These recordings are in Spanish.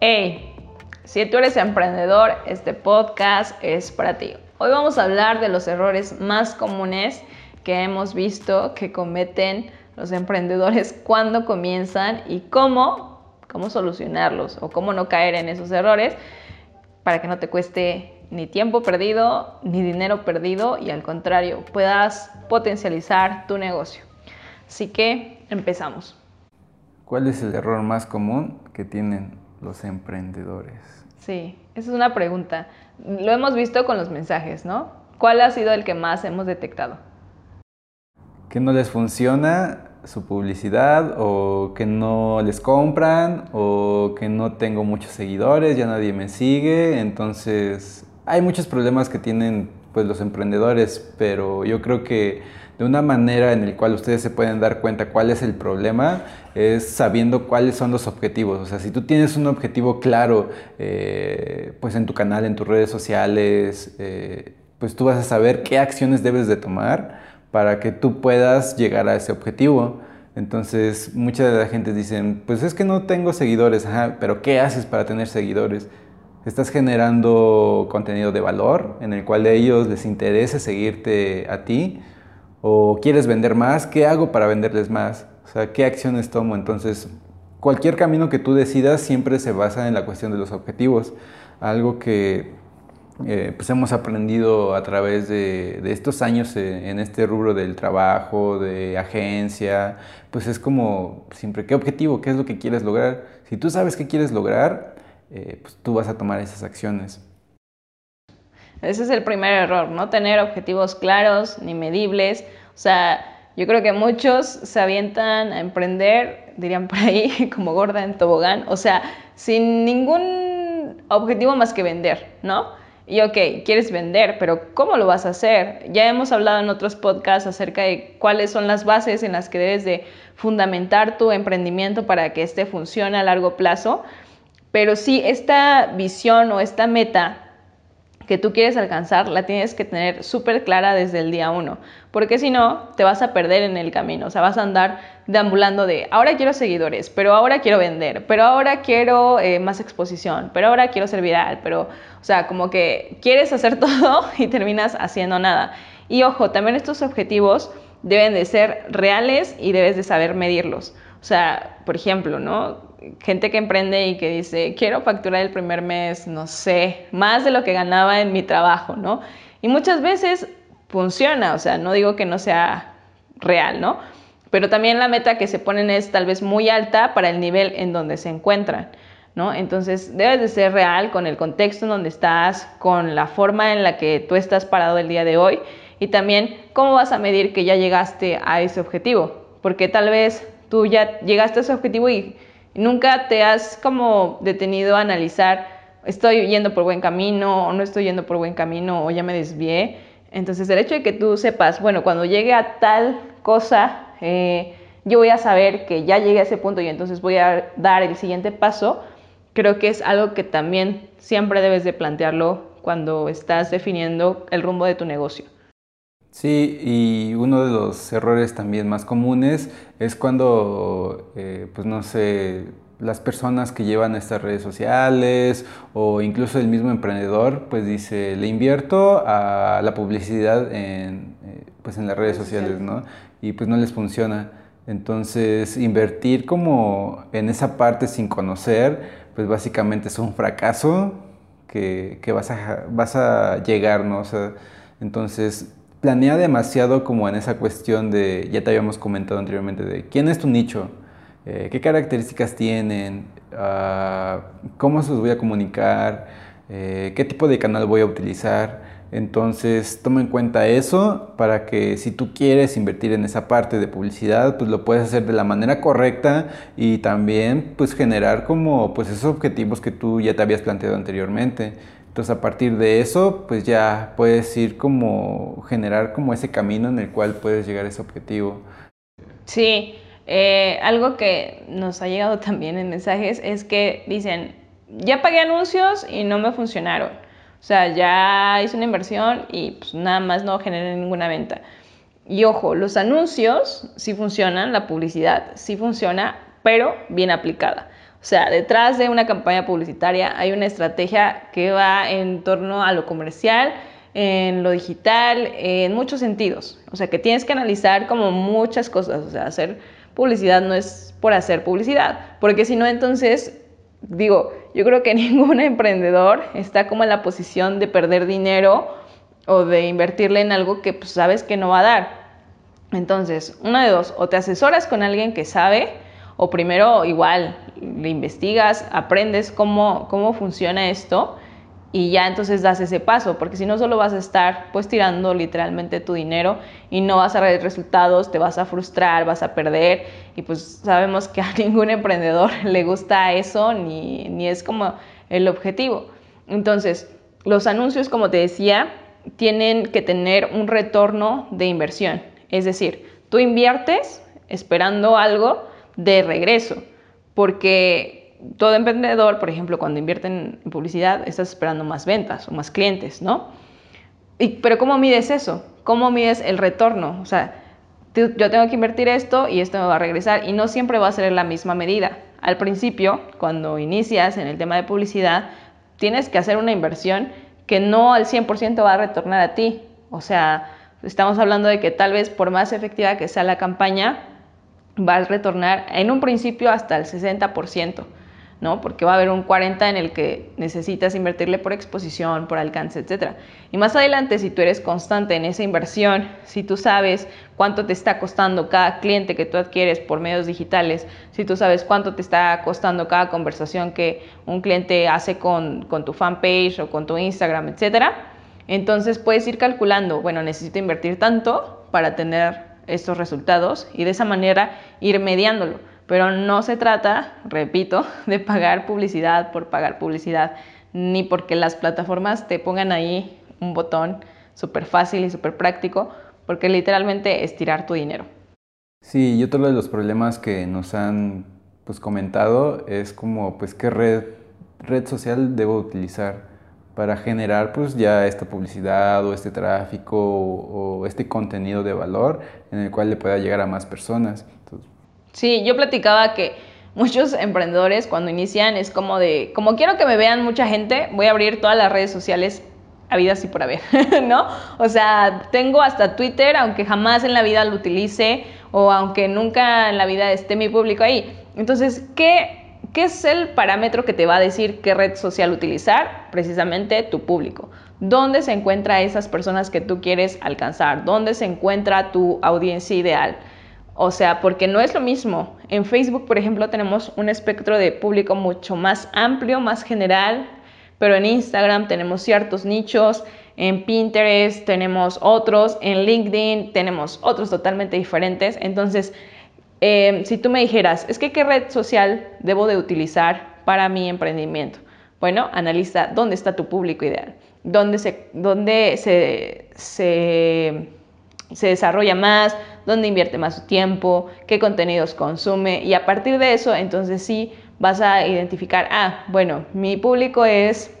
Hey, si tú eres emprendedor, este podcast es para ti. Hoy vamos a hablar de los errores más comunes que hemos visto que cometen los emprendedores cuando comienzan y cómo, cómo solucionarlos o cómo no caer en esos errores para que no te cueste ni tiempo perdido ni dinero perdido y al contrario puedas potencializar tu negocio. Así que empezamos. ¿Cuál es el error más común que tienen los emprendedores? Sí, esa es una pregunta. Lo hemos visto con los mensajes, ¿no? ¿Cuál ha sido el que más hemos detectado? Que no les funciona su publicidad o que no les compran o que no tengo muchos seguidores, ya nadie me sigue, entonces hay muchos problemas que tienen pues los emprendedores, pero yo creo que de una manera en la cual ustedes se pueden dar cuenta cuál es el problema es sabiendo cuáles son los objetivos. O sea, si tú tienes un objetivo claro, eh, pues en tu canal, en tus redes sociales, eh, pues tú vas a saber qué acciones debes de tomar para que tú puedas llegar a ese objetivo. Entonces, mucha de la gente dicen, pues es que no tengo seguidores, Ajá, pero ¿qué haces para tener seguidores? Estás generando contenido de valor en el cual a ellos les interese seguirte a ti o quieres vender más, ¿qué hago para venderles más? O sea, ¿qué acciones tomo? Entonces, cualquier camino que tú decidas siempre se basa en la cuestión de los objetivos, algo que eh, pues hemos aprendido a través de, estos años eh, en este rubro del trabajo, de agencia, pues es como siempre, ¿qué objetivo? ¿Qué es lo que quieres lograr? Si tú sabes qué quieres lograr, eh, pues tú vas a tomar esas acciones. Ese es el primer error, no tener objetivos claros ni medibles. O sea, yo creo que muchos se avientan a emprender, dirían por ahí, como gorda en tobogán, o sea, sin ningún objetivo más que vender, ¿no? Y ok, quieres vender, pero ¿cómo lo vas a hacer? Ya hemos hablado en otros podcasts acerca de cuáles son las bases en las que debes de fundamentar tu emprendimiento para que este funcione a largo plazo. Pero sí, esta visión o esta meta que tú quieres alcanzar la tienes que tener súper clara desde el día uno, porque si no, te vas a perder en el camino, o sea, vas a andar deambulando de, ahora quiero seguidores, pero ahora quiero vender, pero ahora quiero eh, más exposición, pero ahora quiero ser viral, pero, o sea, como que quieres hacer todo y terminas haciendo nada. Y ojo, también estos objetivos deben de ser reales y debes de saber medirlos. O sea, por ejemplo, ¿no? Gente que emprende y que dice, quiero facturar el primer mes, no sé, más de lo que ganaba en mi trabajo, ¿no? Y muchas veces funciona, o sea, no digo que no sea real, ¿no? Pero también la meta que se ponen es tal vez muy alta para el nivel en donde se encuentran, ¿no? Entonces debes de ser real con el contexto en donde estás, con la forma en la que tú estás parado el día de hoy y también cómo vas a medir que ya llegaste a ese objetivo, porque tal vez tú ya llegaste a ese objetivo y Nunca te has como detenido a analizar, estoy yendo por buen camino o no estoy yendo por buen camino o ya me desvié. Entonces el hecho de que tú sepas, bueno, cuando llegue a tal cosa, eh, yo voy a saber que ya llegué a ese punto y entonces voy a dar el siguiente paso, creo que es algo que también siempre debes de plantearlo cuando estás definiendo el rumbo de tu negocio. Sí, y uno de los errores también más comunes es cuando, eh, pues no sé, las personas que llevan estas redes sociales o incluso el mismo emprendedor, pues dice, le invierto a la publicidad en, eh, pues en las redes sociales, ¿no? Y pues no les funciona. Entonces, invertir como en esa parte sin conocer, pues básicamente es un fracaso que, que vas, a, vas a llegar, ¿no? O sea, entonces planea demasiado como en esa cuestión de, ya te habíamos comentado anteriormente, de quién es tu nicho, eh, qué características tienen, uh, cómo se los voy a comunicar, eh, qué tipo de canal voy a utilizar. Entonces toma en cuenta eso para que si tú quieres invertir en esa parte de publicidad, pues lo puedes hacer de la manera correcta y también pues generar como pues esos objetivos que tú ya te habías planteado anteriormente. Entonces a partir de eso, pues ya puedes ir como generar como ese camino en el cual puedes llegar a ese objetivo. Sí, eh, algo que nos ha llegado también en mensajes es que dicen, ya pagué anuncios y no me funcionaron. O sea, ya hice una inversión y pues nada más no generé ninguna venta. Y ojo, los anuncios sí funcionan, la publicidad sí funciona, pero bien aplicada. O sea, detrás de una campaña publicitaria hay una estrategia que va en torno a lo comercial, en lo digital, en muchos sentidos. O sea, que tienes que analizar como muchas cosas. O sea, hacer publicidad no es por hacer publicidad, porque si no, entonces, digo, yo creo que ningún emprendedor está como en la posición de perder dinero o de invertirle en algo que pues, sabes que no va a dar. Entonces, una de dos, o te asesoras con alguien que sabe, o primero igual le investigas, aprendes cómo, cómo funciona esto y ya entonces das ese paso, porque si no solo vas a estar pues tirando literalmente tu dinero y no vas a ver resultados, te vas a frustrar, vas a perder y pues sabemos que a ningún emprendedor le gusta eso ni, ni es como el objetivo. Entonces, los anuncios, como te decía, tienen que tener un retorno de inversión, es decir, tú inviertes esperando algo de regreso, porque todo emprendedor, por ejemplo, cuando invierte en publicidad, estás esperando más ventas o más clientes, ¿no? Pero ¿cómo mides eso? ¿Cómo mides el retorno? O sea, yo tengo que invertir esto y esto me va a regresar y no siempre va a ser la misma medida. Al principio, cuando inicias en el tema de publicidad, tienes que hacer una inversión que no al 100% va a retornar a ti. O sea, estamos hablando de que tal vez por más efectiva que sea la campaña, va a retornar en un principio hasta el 60%. ¿no? Porque va a haber un 40 en el que necesitas invertirle por exposición, por alcance, etc. Y más adelante, si tú eres constante en esa inversión, si tú sabes cuánto te está costando cada cliente que tú adquieres por medios digitales, si tú sabes cuánto te está costando cada conversación que un cliente hace con, con tu fanpage o con tu Instagram, etc., entonces puedes ir calculando, bueno, necesito invertir tanto para tener estos resultados y de esa manera ir mediándolo pero no se trata, repito, de pagar publicidad por pagar publicidad, ni porque las plataformas te pongan ahí un botón súper fácil y súper práctico, porque literalmente es tirar tu dinero. Sí, y otro de los problemas que nos han pues, comentado es como, pues, qué red, red social debo utilizar para generar pues ya esta publicidad o este tráfico o, este contenido de valor en el cual le pueda llegar a más personas. Sí, yo platicaba que muchos emprendedores cuando inician es como de, como quiero que me vean mucha gente, voy a abrir todas las redes sociales habidas y por haber, ¿no? O sea, tengo hasta Twitter, aunque jamás en la vida lo utilice o aunque nunca en la vida esté mi público ahí. Entonces, ¿qué, ¿qué es el parámetro que te va a decir qué red social utilizar? Precisamente tu público. ¿Dónde se encuentra esas personas que tú quieres alcanzar? ¿Dónde se encuentra tu audiencia ideal? O sea, porque no es lo mismo. En Facebook, por ejemplo, tenemos un espectro de público mucho más amplio, más general, pero en Instagram tenemos ciertos nichos, en Pinterest tenemos otros, en LinkedIn tenemos otros totalmente diferentes. Entonces, em, si tú me dijeras, es que qué red social debo de utilizar para mi emprendimiento, bueno, analiza dónde está tu público ideal, dónde se, dónde se, se se desarrolla más, dónde invierte más su tiempo, qué contenidos consume y a partir de eso entonces sí vas a identificar, ah, bueno, mi público es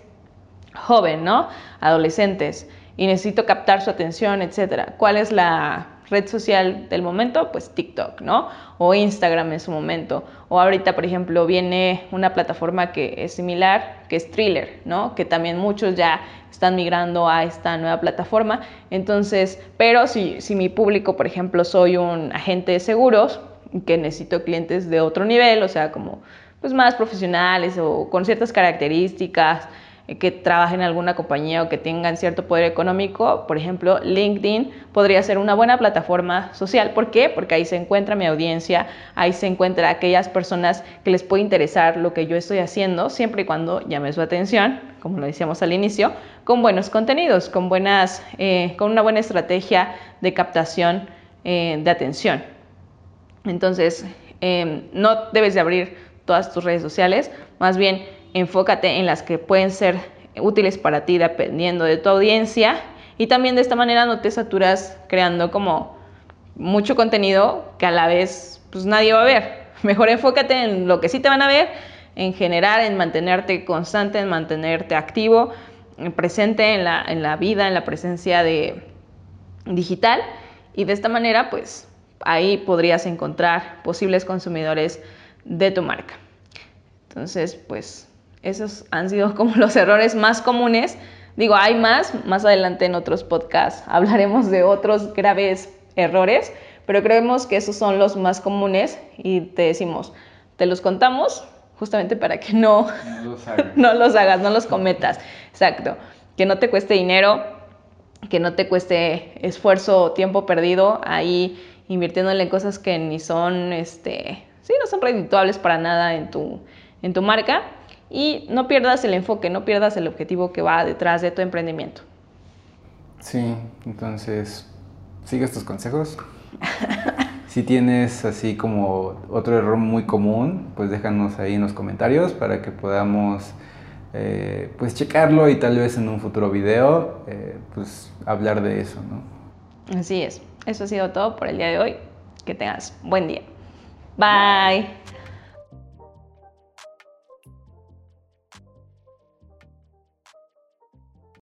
joven, ¿no? Adolescentes y necesito captar su atención, etcétera. ¿Cuál es la red social del momento? Pues TikTok, ¿no? O Instagram en su momento. O ahorita, por ejemplo, viene una plataforma que es similar, que es Thriller, ¿no? Que también muchos ya están migrando a esta nueva plataforma. Entonces, pero si, si mi público, por ejemplo, soy un agente de seguros, que necesito clientes de otro nivel, o sea, como pues más profesionales o con ciertas características, que trabajen en alguna compañía o que tengan cierto poder económico, por ejemplo, LinkedIn podría ser una buena plataforma social. ¿Por qué? Porque ahí se encuentra mi audiencia, ahí se encuentra aquellas personas que les puede interesar lo que yo estoy haciendo, siempre y cuando llame su atención, como lo decíamos al inicio, con buenos contenidos, con, buenas, eh, con una buena estrategia de captación eh, de atención. Entonces, no debes de abrir todas tus redes sociales, más bien enfócate en las que pueden ser útiles para ti dependiendo de tu audiencia y también de esta manera no te saturas creando como mucho contenido que a la vez pues nadie va a ver. Mejor enfócate en lo que sí te van a ver, en generar, en mantenerte constante, en mantenerte activo, presente en la, en la vida, en la presencia de digital y de esta manera pues ahí podrías encontrar posibles consumidores de tu marca. Entonces pues esos han sido como los errores más comunes. Digo, hay más, más adelante en otros podcasts hablaremos de otros graves errores, pero creemos que esos son los más comunes y te decimos, te los contamos justamente para que no, no, los, hagas. no los hagas, no los cometas. Exacto. Que no te cueste dinero, que no te cueste esfuerzo o tiempo perdido ahí invirtiéndole en cosas que ni son, este, sí, no son redituables para nada en tu, en tu marca y no pierdas el enfoque, no pierdas el objetivo que va detrás de tu emprendimiento. Sí, entonces, sigue estos consejos. si tienes así como otro error muy común, pues déjanos ahí en los comentarios para que podamos eh, pues checarlo y tal vez en un futuro video eh, pues hablar de eso, ¿no? Así es. Eso ha sido todo por el día de hoy. Que tengas buen día. Bye.